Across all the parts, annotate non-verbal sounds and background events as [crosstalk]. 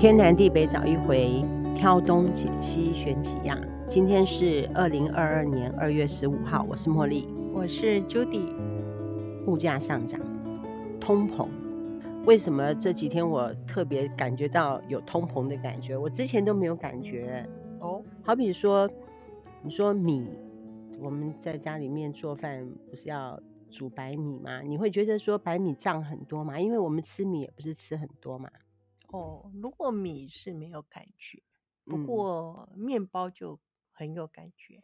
天南地北找一回，挑东拣西选几样。今天是二零二二年二月十五号，我是茉莉，我是 Judy。物价上涨，通膨，为什么这几天我特别感觉到有通膨的感觉？我之前都没有感觉哦。好比说，你说米，我们在家里面做饭不是要煮白米吗？你会觉得说白米涨很多吗？因为我们吃米也不是吃很多嘛。哦，如果米是没有感觉，不过面包就很有感觉。嗯、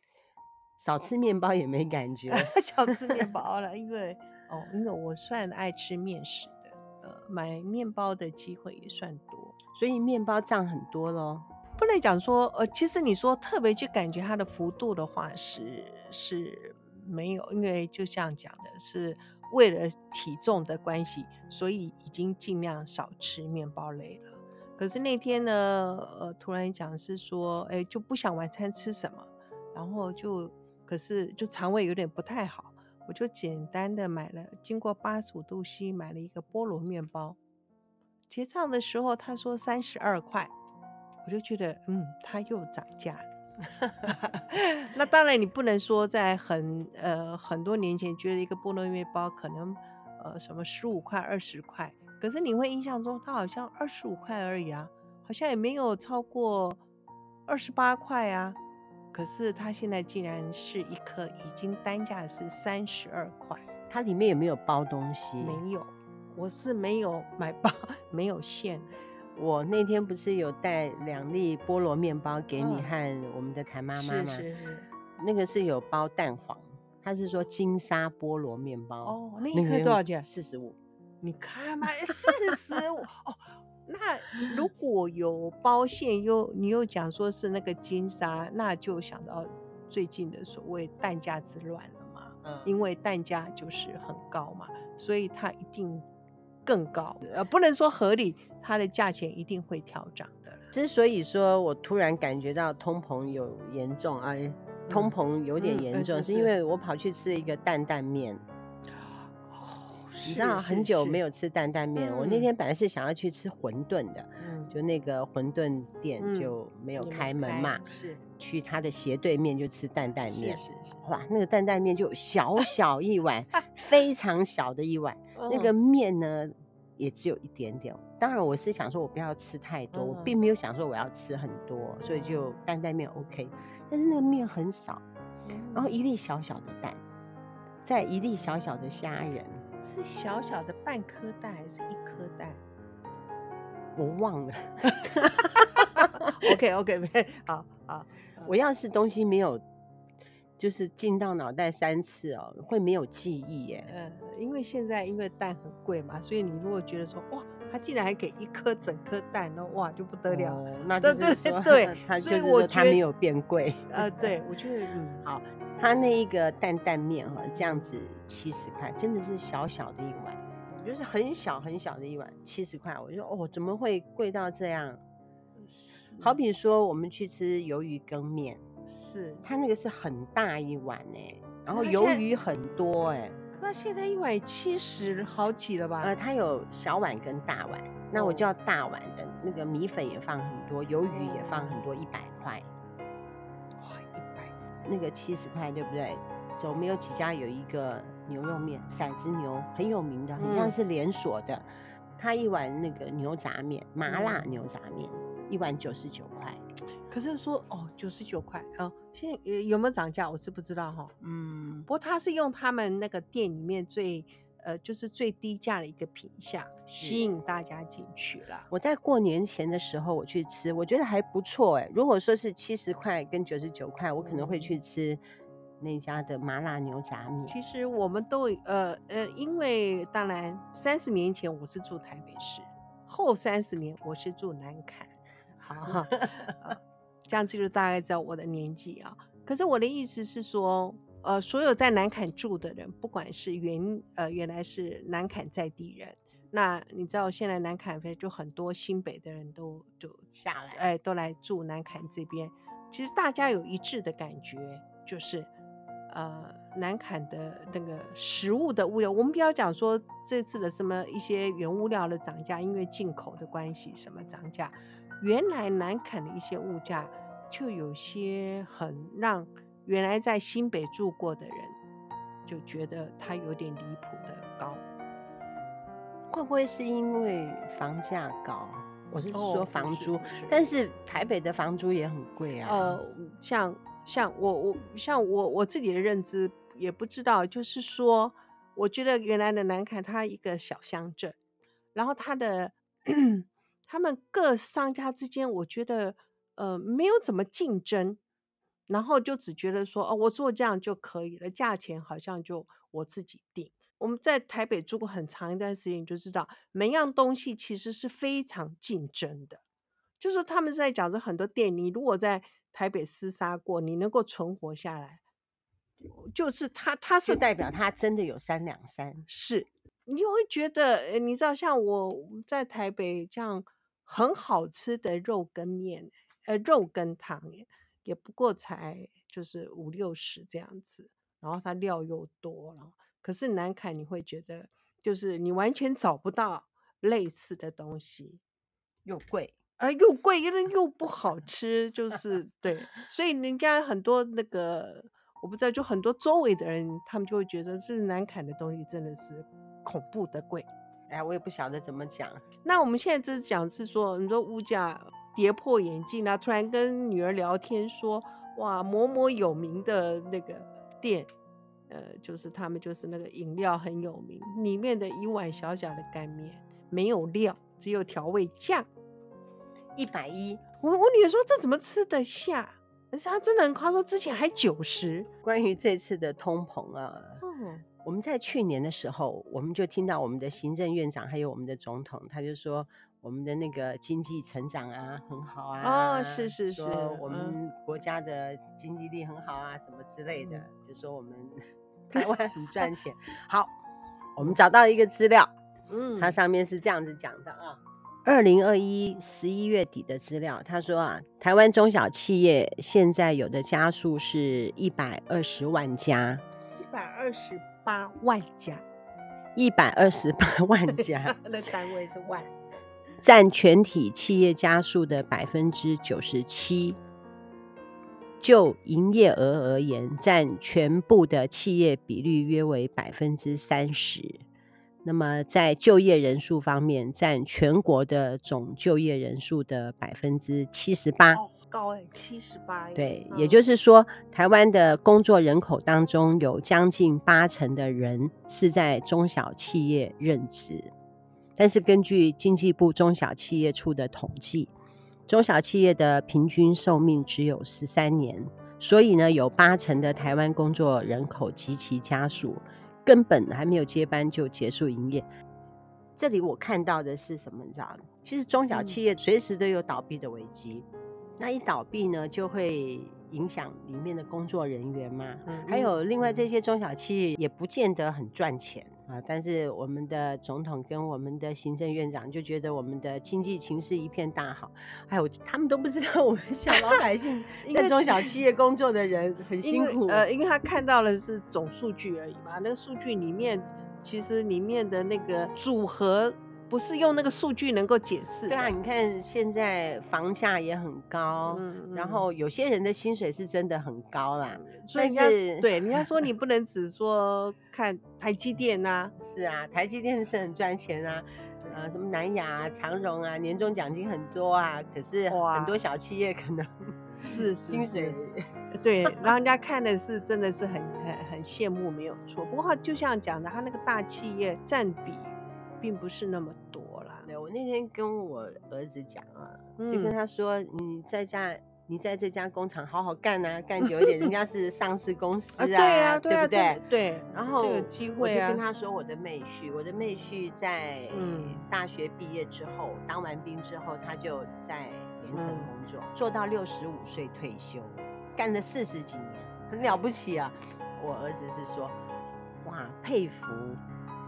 少吃面包也没感觉，[laughs] 少吃面包了，因为 [laughs] 哦，因为我算爱吃面食的，呃，买面包的机会也算多，所以面包涨很多咯。不能讲说，呃，其实你说特别去感觉它的幅度的话是是没有，因为就像讲的是。为了体重的关系，所以已经尽量少吃面包类了。可是那天呢，呃，突然讲是说，哎，就不想晚餐吃什么，然后就，可是就肠胃有点不太好，我就简单的买了，经过八十五度 C 买了一个菠萝面包。结账的时候他说三十二块，我就觉得，嗯，他又涨价了。[laughs] 那当然，你不能说在很呃很多年前觉得一个菠萝面包可能呃什么十五块二十块，可是你会印象中它好像二十五块而已啊，好像也没有超过二十八块啊。可是它现在竟然是一颗已经单价是三十二块，它里面有没有包东西？没有，我是没有买包，[laughs] 没有馅的。我那天不是有带两粒菠萝面包给你和我们的谭妈妈吗？是是是，那个是有包蛋黄，他是说金沙菠萝面包。哦，那一颗多少钱？四十五。你看嘛，四十五。哦，那如果有包馅又你又讲说是那个金沙，那就想到最近的所谓蛋价之乱了嘛。嗯。因为蛋价就是很高嘛，所以它一定更高。呃，不能说合理。它的价钱一定会调涨的。之所以说我突然感觉到通膨有严重，哎，通膨有点严重，嗯嗯、是因为我跑去吃一个担担面。哦，你知道很久没有吃担担面，我那天本来是想要去吃馄饨的，嗯、就那个馄饨店就没有开门嘛，是去他的斜对面就吃担担面。是是是，哇，那个担担面就小 [laughs] 小一碗，非常小的一碗，那个面呢？也只有一点点，当然我是想说，我不要吃太多，嗯、我并没有想说我要吃很多，所以就担担面 OK。但是那个面很少，然后一粒小小的蛋，再一粒小小的虾仁，是小小的半颗蛋还是一颗蛋？我忘了。[laughs] OK OK OK，好好，我要是东西没有。就是进到脑袋三次哦，会没有记忆耶。嗯，因为现在因为蛋很贵嘛，所以你如果觉得说哇，他竟然还给一颗整颗蛋，那哇就不得了。哦、那就是说对，[laughs] 他就是说他没有变贵。呃，对，[laughs] 我觉得嗯好，他那一个蛋蛋面哈，这样子七十块，真的是小小的一碗，就是很小很小的一碗，七十块，我就说哦，怎么会贵到这样？是好比说我们去吃鱿鱼羹面。是，它那个是很大一碗哎，然后鱿鱼很多哎，可是现在一碗七十好几了吧？呃，它有小碗跟大碗，那我就要大碗的，那个米粉也放很多，鱿鱼也放很多，一百块。哇，一百，那个七十块对不对？走没有几家有一个牛肉面，骰子牛很有名的，很像是连锁的，它一碗那个牛杂面，麻辣牛杂面，一碗九十九块。可是说哦，九十九块啊，现在有没有涨价？我是不知道哈。嗯，不过他是用他们那个店里面最呃，就是最低价的一个品相吸引大家进去了。我在过年前的时候我去吃，我觉得还不错哎。如果说是七十块跟九十九块，我可能会去吃那家的麻辣牛杂面。其实我们都呃呃，因为当然三十年前我是住台北市，后三十年我是住南崁。好哈。[laughs] 这样子就大概知道我的年纪啊。可是我的意思是说，呃，所有在南坎住的人，不管是原呃原来是南坎在地人，那你知道现在南崁就很多新北的人都就下来，哎，都来住南坎这边。其实大家有一致的感觉，就是呃南坎的那个食物的物料，我们不要讲说这次的什么一些原物料的涨价，因为进口的关系什么涨价。原来南崁的一些物价就有些很让原来在新北住过的人就觉得它有点离谱的高。会不会是因为房价高？我是说房租，哦、是是，但是台北的房租也很贵啊。呃，像像我我像我我自己的认知也不知道，就是说，我觉得原来的南崁它一个小乡镇，然后它的他们各商家之间，我觉得呃没有怎么竞争，然后就只觉得说哦，我做这样就可以了，价钱好像就我自己定。我们在台北住过很长一段时间，你就知道每样东西其实是非常竞争的。就是他们在讲说很多店，你如果在台北厮杀过，你能够存活下来，就是他，他是代表他真的有三两三。是，你会觉得，你知道，像我在台北这样很好吃的肉羹面，呃，肉羹汤也不过才就是五六十这样子，然后它料又多了。可是南崁你会觉得，就是你完全找不到类似的东西，又贵，呃，又贵，因为又不好吃，就是对，所以人家很多那个我不知道，就很多周围的人，他们就会觉得，这南坎的东西真的是恐怖的贵。哎，我也不晓得怎么讲。那我们现在这是讲是说，你说物价跌破眼镜啊，突然跟女儿聊天说，哇，某某有名的那个店。呃，就是他们就是那个饮料很有名，里面的一碗小小的干面没有料，只有调味酱，一百一。我我女儿说，这怎么吃得下？而且她真的很夸，说之前还九十。关于这次的通膨啊，嗯，我们在去年的时候，我们就听到我们的行政院长还有我们的总统，他就说我们的那个经济成长啊很好啊，哦，是是是，我们国家的经济力很好啊，什么之类的，嗯、就说我们。[laughs] 台湾很赚钱。好，我们找到一个资料，嗯，它上面是这样子讲的啊。二零二一十一月底的资料，他说啊，台湾中小企业现在有的家数是一百二十万家，一百二十八万家，一百二十八 [laughs] 万家，[laughs] 那单位是万，占全体企业家数的百分之九十七。就营业额而言，占全部的企业比率约为百分之三十。那么在就业人数方面，占全国的总就业人数的百分之七十八。高哎，七十八。对，也就是说，台湾的工作人口当中有将近八成的人是在中小企业任职。但是根据经济部中小企业处的统计，中小企业的平均寿命只有十三年，所以呢，有八成的台湾工作人口及其家属根本还没有接班就结束营业。这里我看到的是什么？你知道吗？其实中小企业随时都有倒闭的危机，嗯、那一倒闭呢，就会影响里面的工作人员嘛。嗯、还有另外这些中小企业也不见得很赚钱。啊！但是我们的总统跟我们的行政院长就觉得我们的经济情势一片大好，还有他们都不知道我们小老百姓 [laughs] 在中小企业工作的人很辛苦。呃，因为他看到的是总数据而已嘛，那个数据里面其实里面的那个组合。不是用那个数据能够解释。对啊，你看现在房价也很高，嗯嗯、然后有些人的薪水是真的很高啦。所以人家是对人家说，你不能只说看台积电呐、啊。是啊，台积电是很赚钱啊，啊，什么南亚啊、长荣啊，年终奖金很多啊。可是很多小企业可能是 [laughs] 薪水，对，让人家看的是真的是很很很羡慕，没有错。不过就像讲的，他那个大企业占比。并不是那么多啦。对，我那天跟我儿子讲啊，嗯、就跟他说：“你在家，你在这家工厂好好干啊，干久一点，人家是上市公司啊，啊对啊，对不对？对。然后有机会啊，我就跟他说我的妹婿，我的妹婿在大学毕业之后，嗯、当完兵之后，他就在盐城工作，嗯、做到六十五岁退休，干了四十几年，很了不起啊。我儿子是说，哇，佩服。”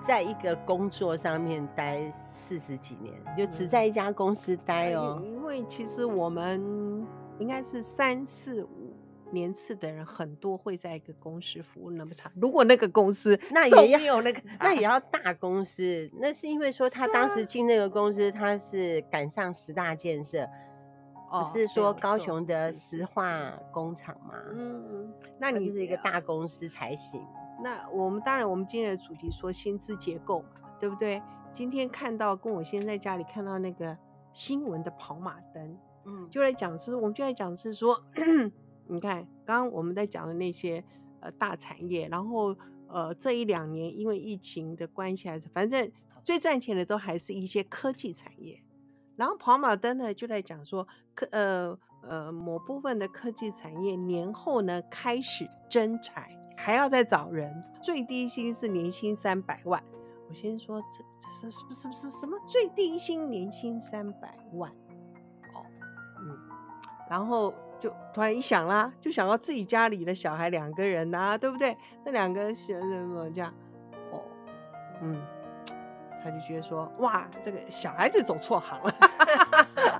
在一个工作上面待四十几年，就只在一家公司待哦。因为其实我们应该是三四五年次的人，很多会在一个公司服务那么长。如果那个公司 [laughs] 那也要那个，[laughs] 那也要大公司。那是因为说他当时进那个公司，他是赶上十大建设，不是说高雄的石化工厂吗？那你是一个大公司才行。那我们当然，我们今天的主题说薪资结构嘛，对不对？今天看到跟我先在家里看到那个新闻的跑马灯，嗯，就来讲是，我们就在讲是说，[clears throat] 你看刚刚我们在讲的那些呃大产业，然后呃这一两年因为疫情的关系，还是反正最赚钱的都还是一些科技产业。然后跑马灯呢就在讲说科呃呃某部分的科技产业年后呢开始征才。还要再找人，最低薪是年薪三百万。我先说，这这是是不是不是什么最低薪年薪三百万？哦，嗯，然后就突然一想啦，就想到自己家里的小孩两个人啊，对不对？那两个学生么这样？哦，嗯，他就觉得说，哇，这个小孩子走错行了。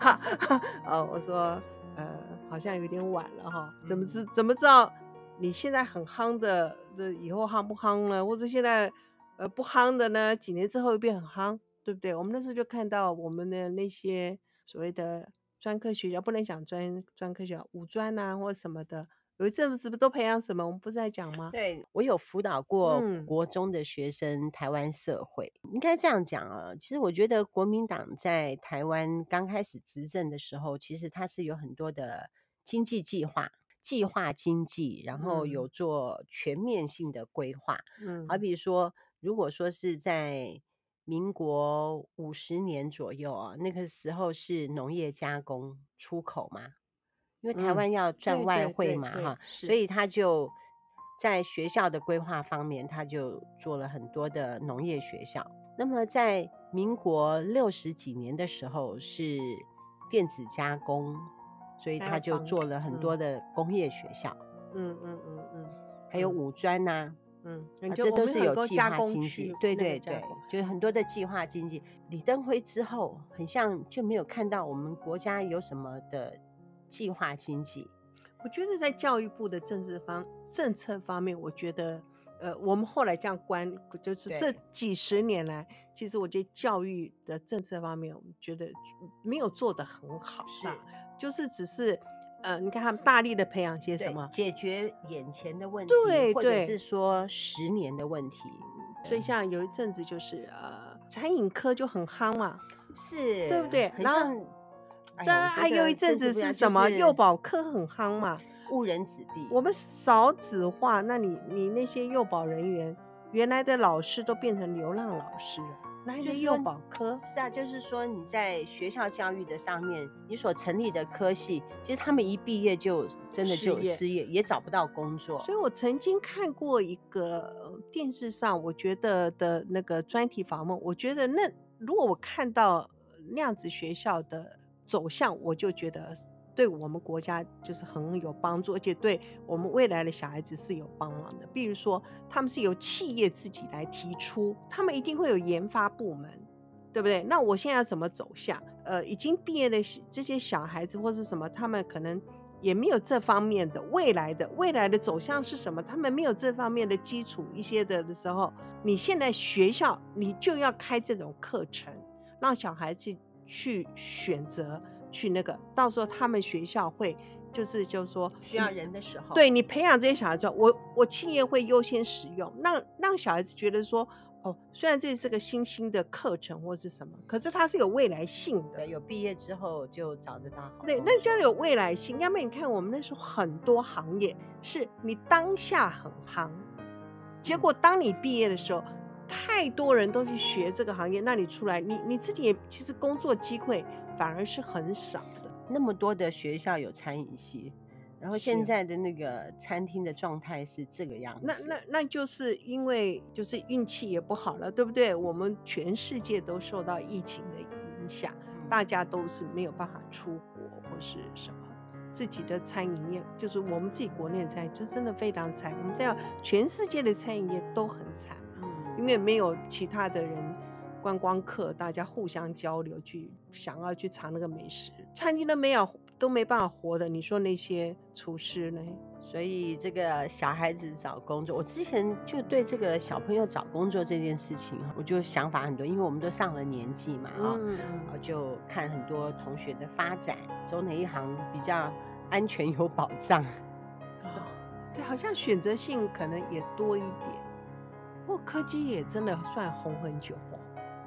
[laughs] 哦，我说，呃，好像有点晚了哈，怎么知怎么知道？你现在很夯的，的以后夯不夯呢？或者现在呃不夯的呢？几年之后又变很夯，对不对？我们那时候就看到我们的那些所谓的专科学校，不能讲专专科学校，五专啊或什么的，有一阵子是不是都培养什么？我们不是在讲吗？对，我有辅导过国中的学生，台湾社会、嗯、应该这样讲啊。其实我觉得国民党在台湾刚开始执政的时候，其实它是有很多的经济计划。计划经济，然后有做全面性的规划。嗯，好比说，如果说是在民国五十年左右啊，那个时候是农业加工出口嘛，因为台湾要赚外汇嘛，哈，所以他就在学校的规划方面，他就做了很多的农业学校。那么在民国六十几年的时候，是电子加工。所以他就做了很多的工业学校，嗯嗯嗯嗯，还有五专呐，嗯，这都是有计划经济，对对对，就是很多的计划经济。李登辉之后，很像就没有看到我们国家有什么的计划经济。我觉得在教育部的政治方政策方面，我觉得，呃，我们后来这样观，就是这几十年来，其实我觉得教育的政策方面，我们觉得没有做得很好，是。就是只是，呃，你看他们大力的培养些什么，解决眼前的问题，对，或者是说十年的问题。所以像有一阵子就是呃，餐饮科就很夯嘛，是对不对？然后，再还有一阵子是什么？幼保科很夯嘛，误人子弟。我们少子化，那你你那些幼保人员，原来的老师都变成流浪老师了。幼保科是啊，就是说你在学校教育的上面，你所成立的科系，其实他们一毕业就真的就失业，也找不到工作。所以我曾经看过一个电视上，我觉得的那个专题访问，我觉得那如果我看到那样子学校的走向，我就觉得。对我们国家就是很有帮助，而且对我们未来的小孩子是有帮忙的。比如说，他们是由企业自己来提出，他们一定会有研发部门，对不对？那我现在要怎么走向？呃，已经毕业的这些小孩子或是什么，他们可能也没有这方面的未来的未来的走向是什么？他们没有这方面的基础一些的的时候，你现在学校你就要开这种课程，让小孩子去选择。去那个，到时候他们学校会就是就是说需要人的时候，对你培养这些小孩之后，我我企业会优先使用，让让小孩子觉得说，哦，虽然这是个新兴的课程或是什么，可是它是有未来性的。有毕业之后就找得到。对，那叫有未来性。要不然你看我们那时候很多行业是你当下很夯，结果当你毕业的时候，太多人都去学这个行业，那你出来，你你自己也其实工作机会。反而是很少的，那么多的学校有餐饮系，然后现在的那个餐厅的状态是这个样子。那那那就是因为就是运气也不好了，对不对？我们全世界都受到疫情的影响，嗯、大家都是没有办法出国或是什么，自己的餐饮业就是我们自己国内的餐饮就真的非常惨。我们这样全世界的餐饮业都很惨因为没有其他的人。观光客，大家互相交流，去想要去尝那个美食，餐厅都没有都没办法活的。你说那些厨师呢？所以这个小孩子找工作，我之前就对这个小朋友找工作这件事情，我就想法很多，因为我们都上了年纪嘛，啊、嗯，就看很多同学的发展，走哪一行比较安全有保障。对，好像选择性可能也多一点。不过科技也真的算红很久哦，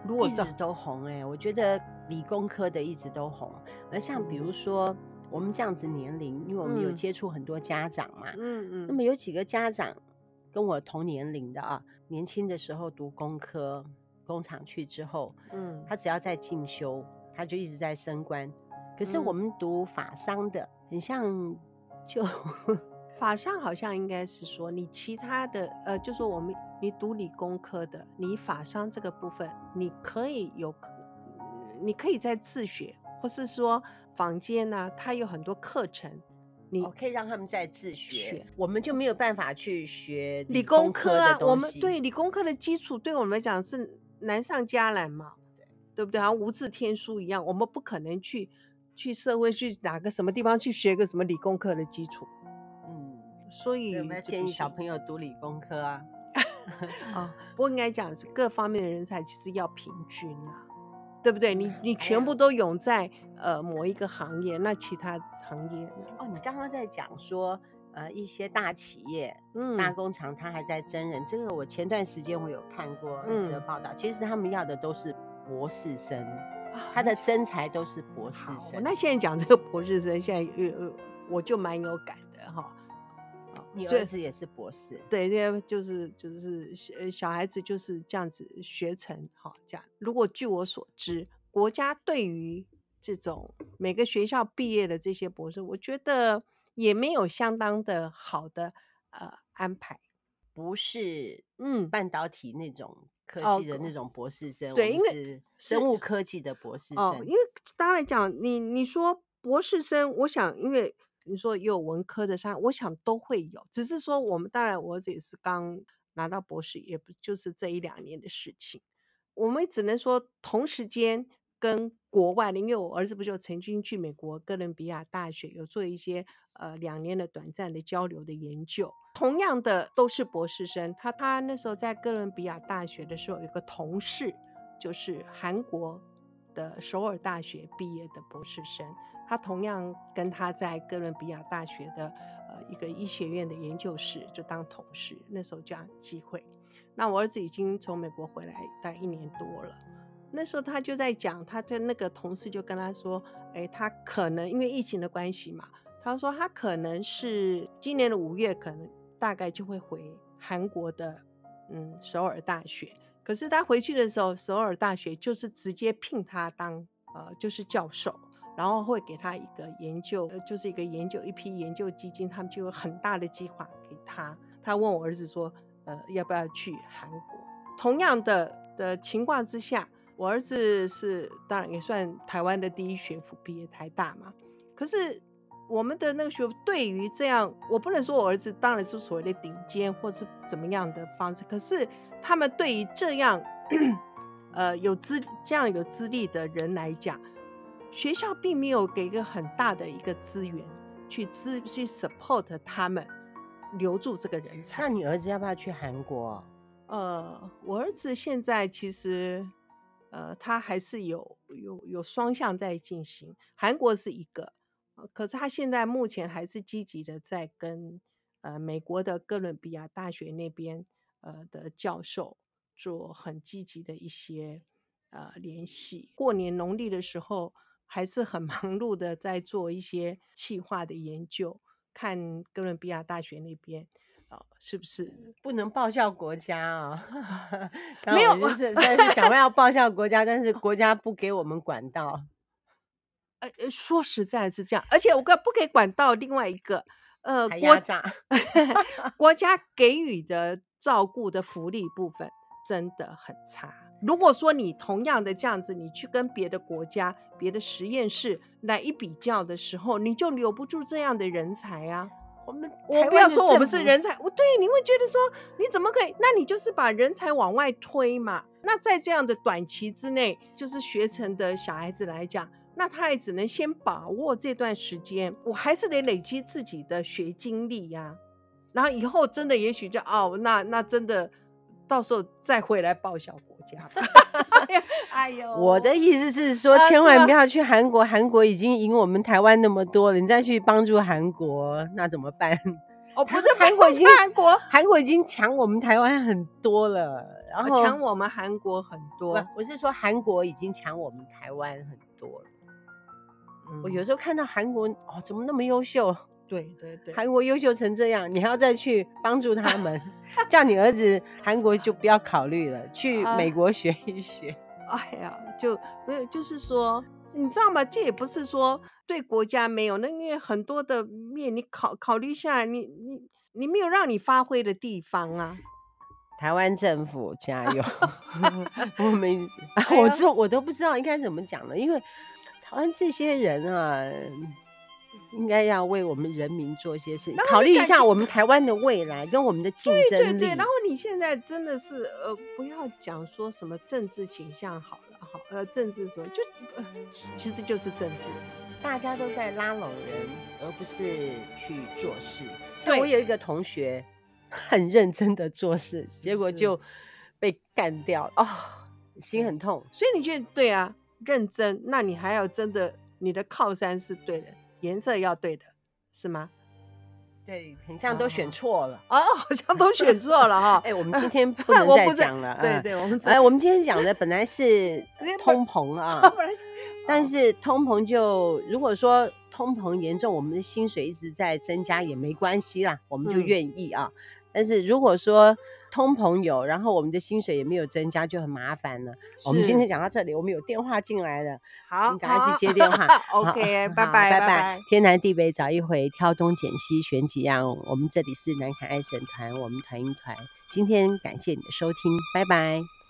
如果一直都红哎、欸，我觉得理工科的一直都红。而像比如说我们这样子年龄，因为我们有接触很多家长嘛，嗯嗯，那么有几个家长跟我同年龄的啊，年轻的时候读工科，工厂去之后，嗯，他只要在进修，他就一直在升官。可是我们读法商的，很像就。[laughs] 法商好像应该是说，你其他的呃，就说我们你读理工科的，你法商这个部分，你可以有，你可以在自学，或是说坊间呢、啊，它有很多课程，你、哦、可以让他们在自学，学我们就没有办法去学理理工科啊。我们对理工科的基础，对我们来讲是难上加难嘛，对，对不对？好像无字天书一样，我们不可能去去社会去哪个什么地方去学个什么理工科的基础。所以有没有建议小朋友读理工科啊？啊，不过应该讲是各方面的人才其实要平均啊，对不对？你你全部都涌在呃某一个行业，那其他行业哦，你刚刚在讲说呃一些大企业、嗯、大工厂，他还在征人。这个我前段时间我有看过一则报道，嗯、其实他们要的都是博士生，他的征才都是博士生。那现在讲这个博士生，现在呃我就蛮有感的哈。你儿子也是博士，对，对，就是就是小小孩子就是这样子学成，好这样。如果据我所知，国家对于这种每个学校毕业的这些博士，我觉得也没有相当的好的呃安排，不是嗯半导体那种科技的那种博士生，哦、对，因为生物科技的博士生，哦、因为当然讲你你说博士生，我想因为。你说有文科的上，我想都会有，只是说我们当然我儿子也是刚拿到博士，也不就是这一两年的事情。我们只能说同时间跟国外的，因为我儿子不就曾经去美国哥伦比亚大学有做一些呃两年的短暂的交流的研究，同样的都是博士生。他他那时候在哥伦比亚大学的时候，有个同事就是韩国的首尔大学毕业的博士生。他同样跟他在哥伦比亚大学的呃一个医学院的研究室就当同事，那时候这样机会。那我儿子已经从美国回来大概一年多了，那时候他就在讲，他的那个同事就跟他说，哎，他可能因为疫情的关系嘛，他说他可能是今年的五月，可能大概就会回韩国的嗯首尔大学。可是他回去的时候，首尔大学就是直接聘他当呃就是教授。然后会给他一个研究，就是一个研究一批研究基金，他们就有很大的计划给他。他问我儿子说：“呃，要不要去韩国？”同样的的情况之下，我儿子是当然也算台湾的第一学府毕业，台大嘛。可是我们的那个学府对于这样，我不能说我儿子当然是所谓的顶尖或是怎么样的方式，可是他们对于这样 [coughs] 呃有资这样有资历的人来讲。学校并没有给一个很大的一个资源去支去 support 他们留住这个人才。那你儿子要不要去韩国？呃，我儿子现在其实呃，他还是有有有双向在进行。韩国是一个，可是他现在目前还是积极的在跟呃美国的哥伦比亚大学那边呃的教授做很积极的一些呃联系。过年农历的时候。还是很忙碌的，在做一些企划的研究，看哥伦比亚大学那边啊、哦，是不是不能报效国家啊、哦？[laughs] 没有，就是但是想要报效国家，但是国家不给我们管道。呃，说实在是这样，而且我个不给管道，另外一个呃，国家 [laughs] 国家给予的照顾的福利部分真的很差。如果说你同样的这样子，你去跟别的国家、别的实验室来一比较的时候，你就留不住这样的人才啊！我们我不要说我们是人才，我对你会觉得说你怎么可以？那你就是把人才往外推嘛。那在这样的短期之内，就是学成的小孩子来讲，那他也只能先把握这段时间，我还是得累积自己的学经历呀。然后以后真的也许就哦，那那真的到时候再回来报效 [laughs] 我的意思是说，千万不要去韩国，韩国已经赢我们台湾那么多了，你再去帮助韩国，那怎么办？哦，[laughs] 不是，韩国已经韩国，韩国已经抢我们台湾很多了，然后强我们韩国很多。我是说，韩国已经抢我们台湾很多了。我有时候看到韩国哦，怎么那么优秀？对对对，韩国优秀成这样，你还要再去帮助他们，叫你儿子韩国就不要考虑了，去美国学一学。[laughs] 哎呀，就没有，就是说，你知道吗？这也不是说对国家没有，那因为很多的面你考考虑下来，你你你没有让你发挥的地方啊。台湾政府加油！[laughs] 我们，我这我都不知道应该怎么讲了，因为台湾这些人啊。应该要为我们人民做一些事情，考虑一下我们台湾的未来跟我们的竞争力。对对对，然后你现在真的是呃，不要讲说什么政治倾向好了，好呃，政治什么就呃，其实就是政治，大家都在拉拢人，而不是去做事。所以我有一个同学很认真的做事，结果就被干掉哦，心很痛。所以你觉得对啊，认真，那你还要真的你的靠山是对的。颜色要对的，是吗？对，很像都选错了哦，好像都选错了哈。哎，我们今天不 [laughs] 能再讲了。对对，我们哎，我们今天讲的本来是通膨啊，[laughs] 但是通膨就如果说通膨严重，我们的薪水一直在增加也没关系啦，我们就愿意啊。但是如果说通膨有，然后我们的薪水也没有增加，就很麻烦了。我们今天讲到这里，我们有电话进来了，好，你赶快去接电话。[laughs] OK，拜拜拜拜。天南地北找一回，挑东拣西选几样。我们这里是南凯爱神团，我们团一团。今天感谢你的收听，拜拜。